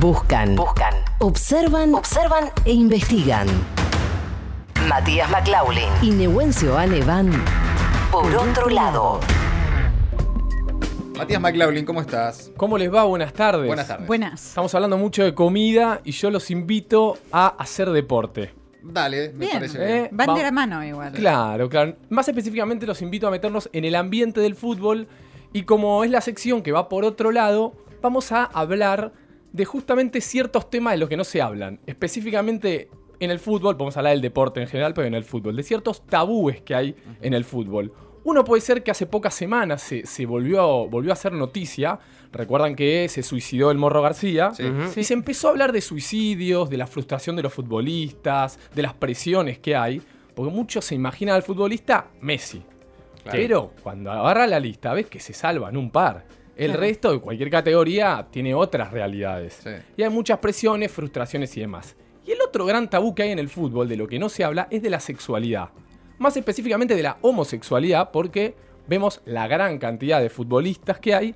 Buscan. Buscan. Observan. Observan e investigan. Matías McLaughlin y Nehuencio Ane van por otro lado. Matías McLaughlin, ¿cómo estás? ¿Cómo les va? Buenas tardes. Buenas tardes. Buenas. Estamos hablando mucho de comida y yo los invito a hacer deporte. Dale, me Bien. parece bien. ¿eh? Van Va- de la mano igual. Claro, claro. Más específicamente los invito a meternos en el ambiente del fútbol y como es la sección que va por otro lado, vamos a hablar de justamente ciertos temas de los que no se hablan. Específicamente en el fútbol, podemos hablar del deporte en general, pero en el fútbol, de ciertos tabúes que hay en el fútbol. Uno puede ser que hace pocas semanas se, se volvió, volvió a hacer noticia. Recuerdan que se suicidó el Morro García. Sí. Y se empezó a hablar de suicidios, de la frustración de los futbolistas, de las presiones que hay. Porque muchos se imaginan al futbolista Messi. Claro. Pero cuando agarra la lista, ves que se salvan un par. El Claro. resto de cualquier categoría tiene otras realidades. Sí. Y hay muchas presiones, frustraciones y demás. Y el otro gran tabú que hay en el fútbol, de lo que no se habla, es de la sexualidad. Más específicamente de la homosexualidad, porque vemos la gran cantidad de futbolistas que hay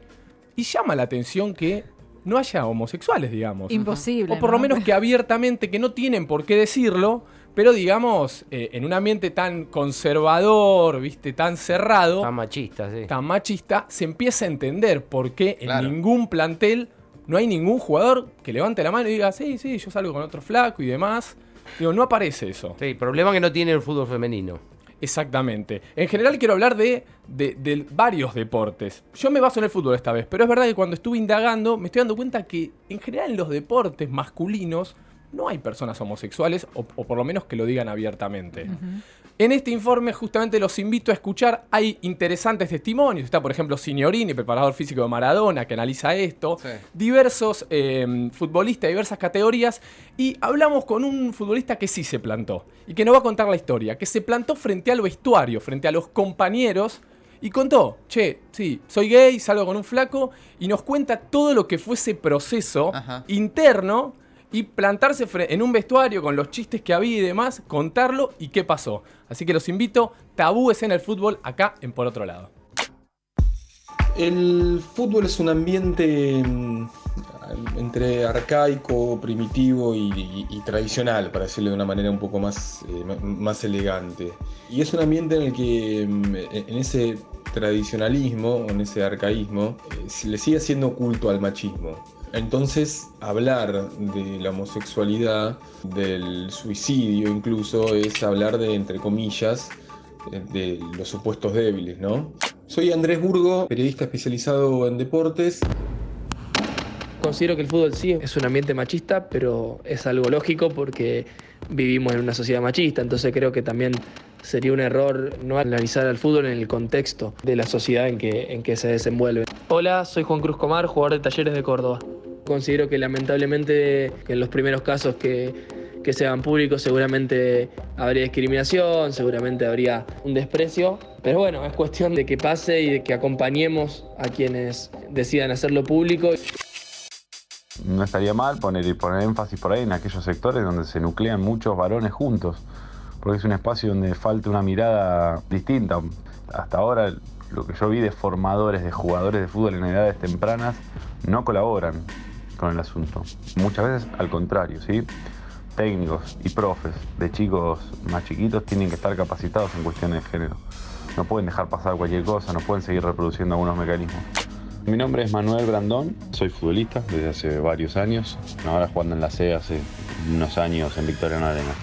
y llama la atención que no haya homosexuales, digamos. Imposible. O por lo ¿no? menos que abiertamente, que no tienen por qué decirlo, pero digamos, eh, en un ambiente tan conservador, viste, tan cerrado, Tan machista, sí. tan machista, se empieza a entender por qué en ningún plantel no hay ningún jugador que levante la mano y diga, sí, sí, yo salgo con otro flaco y demás. Digo, no aparece eso. Sí, problema que no tiene el fútbol femenino. Exactamente. En general quiero hablar de, de- de varios deportes. Yo me baso en el fútbol esta vez, pero es verdad que cuando estuve indagando me estoy dando cuenta que en general en los deportes masculinos no hay personas homosexuales, o, o por lo menos que lo digan abiertamente. En este informe justamente los invito a escuchar, hay interesantes testimonios, está por ejemplo Signorini, preparador físico de Maradona, que analiza esto, Sí. diversos eh, futbolistas de diversas categorías, y hablamos con un futbolista que sí se plantó, y que nos va a contar la historia, que se plantó frente al vestuario, frente a los compañeros, y contó, che, sí, soy gay, salgo con un flaco, y nos cuenta todo lo que fue ese proceso Ajá. interno y plantarse en un vestuario con los chistes que había y demás, contarlo y qué pasó. Así que los invito, tabúes en el fútbol acá en Por Otro Lado. El fútbol es un ambiente mm, entre arcaico, primitivo y, tradicional, para decirlo de una manera un poco más, eh, más elegante. Y es un ambiente en el que mm, en ese tradicionalismo, en ese arcaísmo, eh, le sigue haciendo culto al machismo. Entonces, hablar de la homosexualidad, del suicidio incluso, es hablar de, entre comillas, eh, de los supuestos débiles, ¿no? Soy Andrés Burgo, periodista especializado en deportes. Considero que el fútbol sí es un ambiente machista, pero es algo lógico porque vivimos en una sociedad machista, entonces creo que también sería un error no analizar al fútbol en el contexto de la sociedad en que, en que se desenvuelve. Hola, soy Juan Cruz Comar, jugador de Talleres de Córdoba. Considero que lamentablemente en los primeros casos que, que se hagan públicos seguramente habría discriminación, seguramente habría un desprecio, pero bueno, es cuestión de que pase y de que acompañemos a quienes decidan hacerlo público. No estaría mal poner, poner énfasis por ahí en aquellos sectores donde se nuclean muchos varones juntos, porque es un espacio donde falta una mirada distinta. Hasta ahora lo que yo vi de formadores, de jugadores de fútbol en edades tempranas, no colaboran con el asunto. Muchas veces al contrario, ¿sí? Técnicos y profes de chicos más chiquitos tienen que estar capacitados en cuestiones de género. No pueden dejar pasar cualquier cosa, no pueden seguir reproduciendo algunos mecanismos. Mi nombre es Manuel Brandón, soy futbolista desde hace varios años, ahora jugando en la C hace unos años en Victoriano Arena.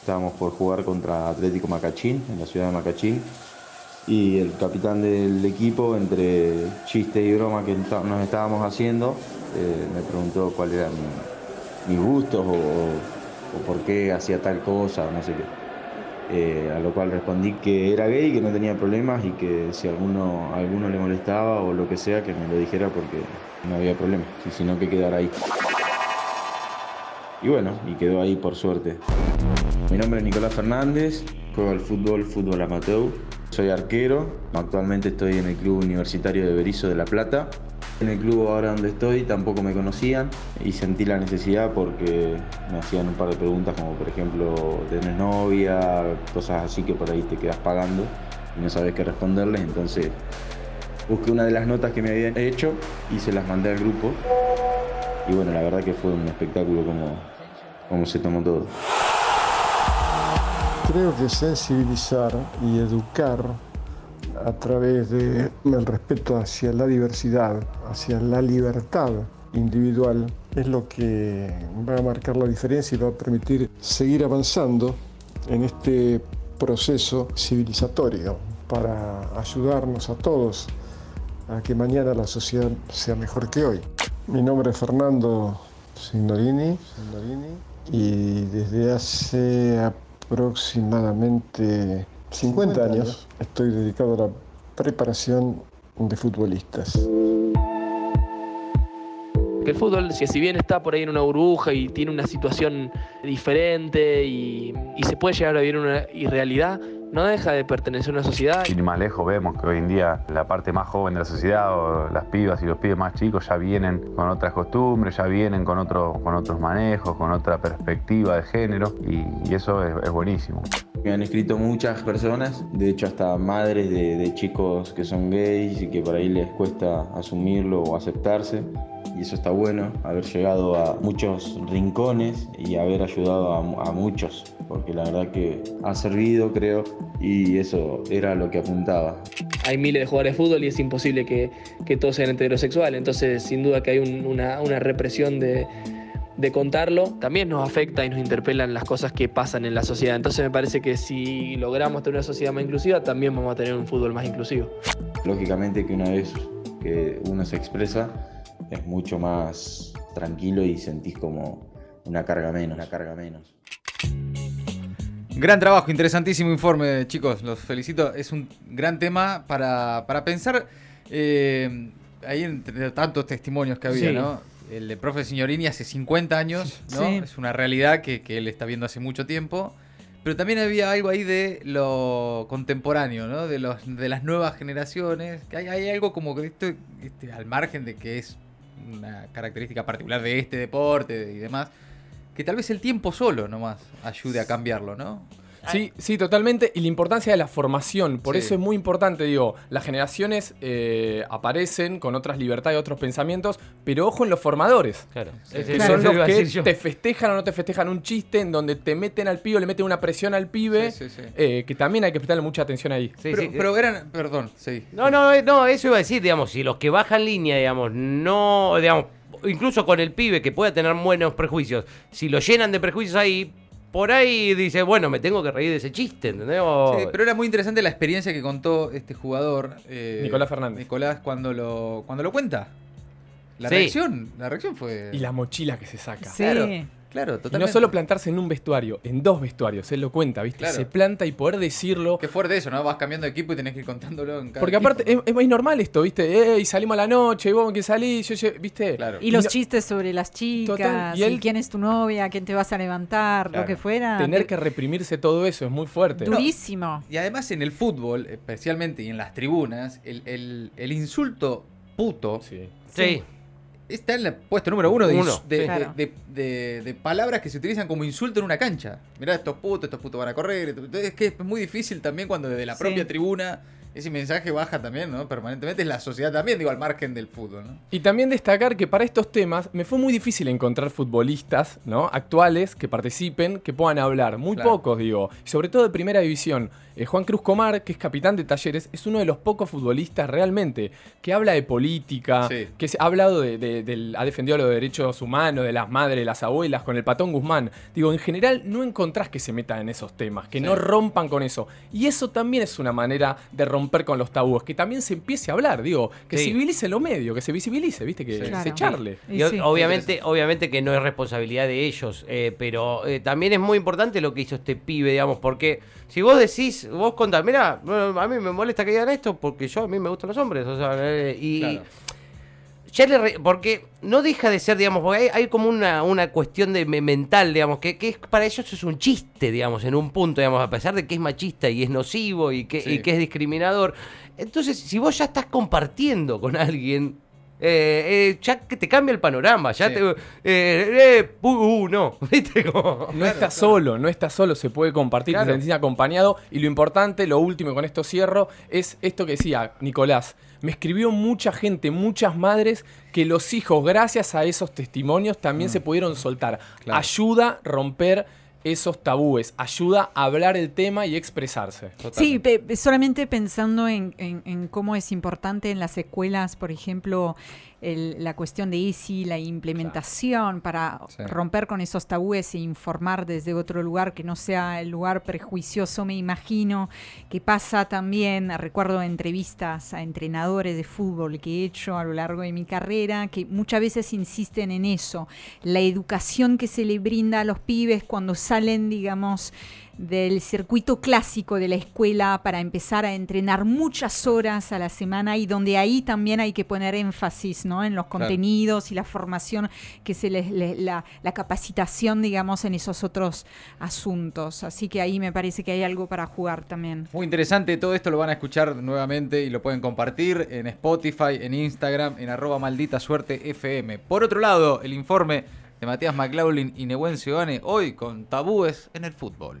Estábamos por jugar contra Atlético Macachín, en la ciudad de Macachín, y el capitán del equipo, entre chiste y broma que nos estábamos haciendo, eh, me preguntó cuáles eran mi- mis gustos o, o por qué hacía tal cosa, no sé qué. Eh, a lo cual respondí que era gay, que no tenía problemas y que si alguno, alguno le molestaba o lo que sea, que me lo dijera porque no había problema, si- sino que quedara ahí. Y bueno, y quedó ahí por suerte. Mi nombre es Nicolás Fernández, juego al fútbol, fútbol amateur. Soy arquero, actualmente estoy en el Club Universitario de Berizo de La Plata. En el club ahora donde estoy tampoco me conocían y sentí la necesidad porque me hacían un par de preguntas como por ejemplo, ¿tenés novia? Cosas así que por ahí te quedas pagando y no sabes qué responderles, entonces busqué una de las notas que me habían hecho y se las mandé al grupo. Y bueno, la verdad que fue un espectáculo como, como se tomó todo. Creo que sensibilizar y educar a través del respeto hacia la diversidad, hacia la libertad individual, es lo que va a marcar la diferencia y va a permitir seguir avanzando en este proceso civilizatorio para ayudarnos a todos a que mañana la sociedad sea mejor que hoy. Mi nombre es Fernando Signorini, Signorini y desde hace aproximadamente 50 años estoy dedicado a la preparación de futbolistas. Que el fútbol, si si bien está por ahí en una burbuja y tiene una situación diferente y, y se puede llegar a vivir una irrealidad, no deja de pertenecer a una sociedad. Sin ir más lejos vemos que hoy en día la parte más joven de la sociedad, o las pibas y los pibes más chicos, ya vienen con otras costumbres, ya vienen con, otro, con otros manejos, con otra perspectiva de género y, y eso es, es buenísimo. Me han escrito muchas personas, de hecho hasta madres de, de chicos que son gays y que por ahí les cuesta asumirlo o aceptarse. Y eso está bueno, haber llegado a muchos rincones y haber ayudado a, a muchos, porque la verdad que ha servido, creo, y eso era lo que apuntaba. Hay miles de jugadores de fútbol y es imposible que, que todos sean heterosexuales, entonces sin duda que hay un- una, una represión de, de contarlo, también nos afecta y nos interpelan las cosas que pasan en la sociedad. Entonces me parece que si logramos tener una sociedad más inclusiva, también vamos a tener un fútbol más inclusivo. Lógicamente que una vez que uno se expresa es mucho más tranquilo y sentís como una carga menos, una carga menos. Gran trabajo, interesantísimo informe, chicos. Los felicito. Es un gran tema para, para pensar. eh, ahí entre tantos testimonios que había, Sí. ¿no? El de profe Signorini hace 50 años, ¿no? Sí. Es una realidad que, que él está viendo hace mucho tiempo. Pero también había algo ahí de lo contemporáneo, ¿no? De, los, de las nuevas generaciones. Que hay, hay algo como que esto, este, al margen de que es una característica particular de este deporte y demás, que tal vez el tiempo solo nomás ayude a cambiarlo, ¿no? Sí, sí, totalmente. Y la importancia de la formación. Por Sí. eso es muy importante, digo, las generaciones eh, aparecen con otras libertades, otros pensamientos, pero ojo en los formadores. Claro. Que Ese- son eso los iba a que decir yo. te festejan o no te festejan un chiste en donde te meten al pibe, le meten una presión al pibe, Sí, sí, sí. eh, que también hay que prestarle mucha atención ahí. Sí, pero, sí, pero eran, perdón, sí. No, no, eh, no, eso iba a decir, digamos, si los que bajan línea, digamos, no, digamos, incluso con el pibe que pueda tener buenos prejuicios, si lo llenan de prejuicios ahí, por ahí dice, bueno, me tengo que reír de ese chiste, ¿entendés? O- Sí, pero era muy interesante la experiencia que contó este jugador. eh, Nicolás Fernández. Nicolás cuando lo, cuando lo cuenta. La Sí. reacción, la reacción fue... Y la mochila que se saca. Sí. Claro, claro, Y totalmente. no solo plantarse en un vestuario, en dos vestuarios, él lo cuenta, ¿viste? Claro. Se planta y poder decirlo. Qué fuerte eso, ¿no? Vas cambiando de equipo y tenés que ir contándolo en cada Porque aparte equipo, es, es muy normal esto, ¿viste? Ey, salimos a la noche, y vos quién salís, yo, yo- ¿viste? Claro. Y los no- chistes sobre las chicas, Total, y y, quién es tu novia, quién te vas a levantar, Claro. lo que fuera. Tener de- que reprimirse todo eso es muy fuerte. Durísimo. Y además en el fútbol, especialmente y en las tribunas, el, el- el insulto puto Sí. sí. Está en el puesto número uno de, Uno, de. Claro. de- de- de palabras que se utilizan como insulto en una cancha. Mirá, estos putos, estos putos van a correr. Es que es muy difícil también cuando desde la Sí. propia tribuna ese mensaje baja también, ¿no? Permanentemente es la sociedad también, digo, al margen del fútbol, ¿no? Y también destacar que para estos temas me fue muy difícil encontrar futbolistas, ¿no? Actuales que participen, que puedan hablar. Muy Claro. pocos, digo. Y sobre todo de primera división. Eh, Juan Cruz Comar, que es capitán de Talleres, es uno de los pocos futbolistas realmente que habla de política, Sí. que ha hablado de, ha defendido los derechos humanos, de las madres, de las abuelas, con el patón Guzmán. Digo, en general no encontrás que se metan en esos temas, que Sí. no rompan con eso. Y eso también es una manera de romper con los tabúes, que también se empiece a hablar, digo, que Sí. civilice lo medio, que se visibilice, ¿viste? Que Sí. se Claro. echarle. Y Y o- sí. obviamente, obviamente que no es responsabilidad de ellos, eh, pero eh, también es muy importante lo que hizo este pibe, digamos, porque si vos decís, vos contás, mira, a mí me molesta que digan esto porque yo a mí me gustan los hombres, o sea, eh, y Claro. Ya le re- porque no deja de ser, digamos, porque hay, hay como una, una cuestión de me- mental, digamos, que, que es, para ellos es un chiste, digamos, en un punto, digamos, a pesar de que es machista y es nocivo y que, Sí. y que es discriminador. Entonces, si vos ya estás compartiendo con alguien, eh, eh, ya que te cambia el panorama, ya Sí. te... eh, eh, uh, no, ¿viste? Como- No estás solo, no estás solo, se puede compartir, Claro. te sentís acompañado. Y lo importante, lo último, y con esto cierro, es esto que decía Nicolás. Me escribió mucha gente, muchas madres, que los hijos, gracias a esos testimonios, también se pudieron soltar. Ayuda a romper esos tabúes, ayuda a hablar el tema y expresarse. Sí, solamente pensando en, en- en cómo es importante en las escuelas, por ejemplo, el- la cuestión de ESI, la implementación para Sí. romper con esos tabúes e informar desde otro lugar que no sea el lugar prejuicioso, me imagino, que pasa también, recuerdo entrevistas a entrenadores de fútbol que he hecho a lo largo de mi carrera, que muchas veces insisten en eso, la educación que se le brinda a los pibes cuando salen, digamos, del circuito clásico de la escuela para empezar a entrenar muchas horas a la semana y donde ahí también hay que poner énfasis ¿no? en los contenidos y la formación que se les, les- la, la capacitación digamos en esos otros asuntos así que ahí me parece que hay algo para jugar también Muy interesante, todo esto lo van a escuchar nuevamente y lo pueden compartir en Spotify, en Instagram, en arroba maldita suerte FM. Por otro lado, el informe de Matías McLaughlin y Nehuencio Gane, hoy con tabúes en el fútbol.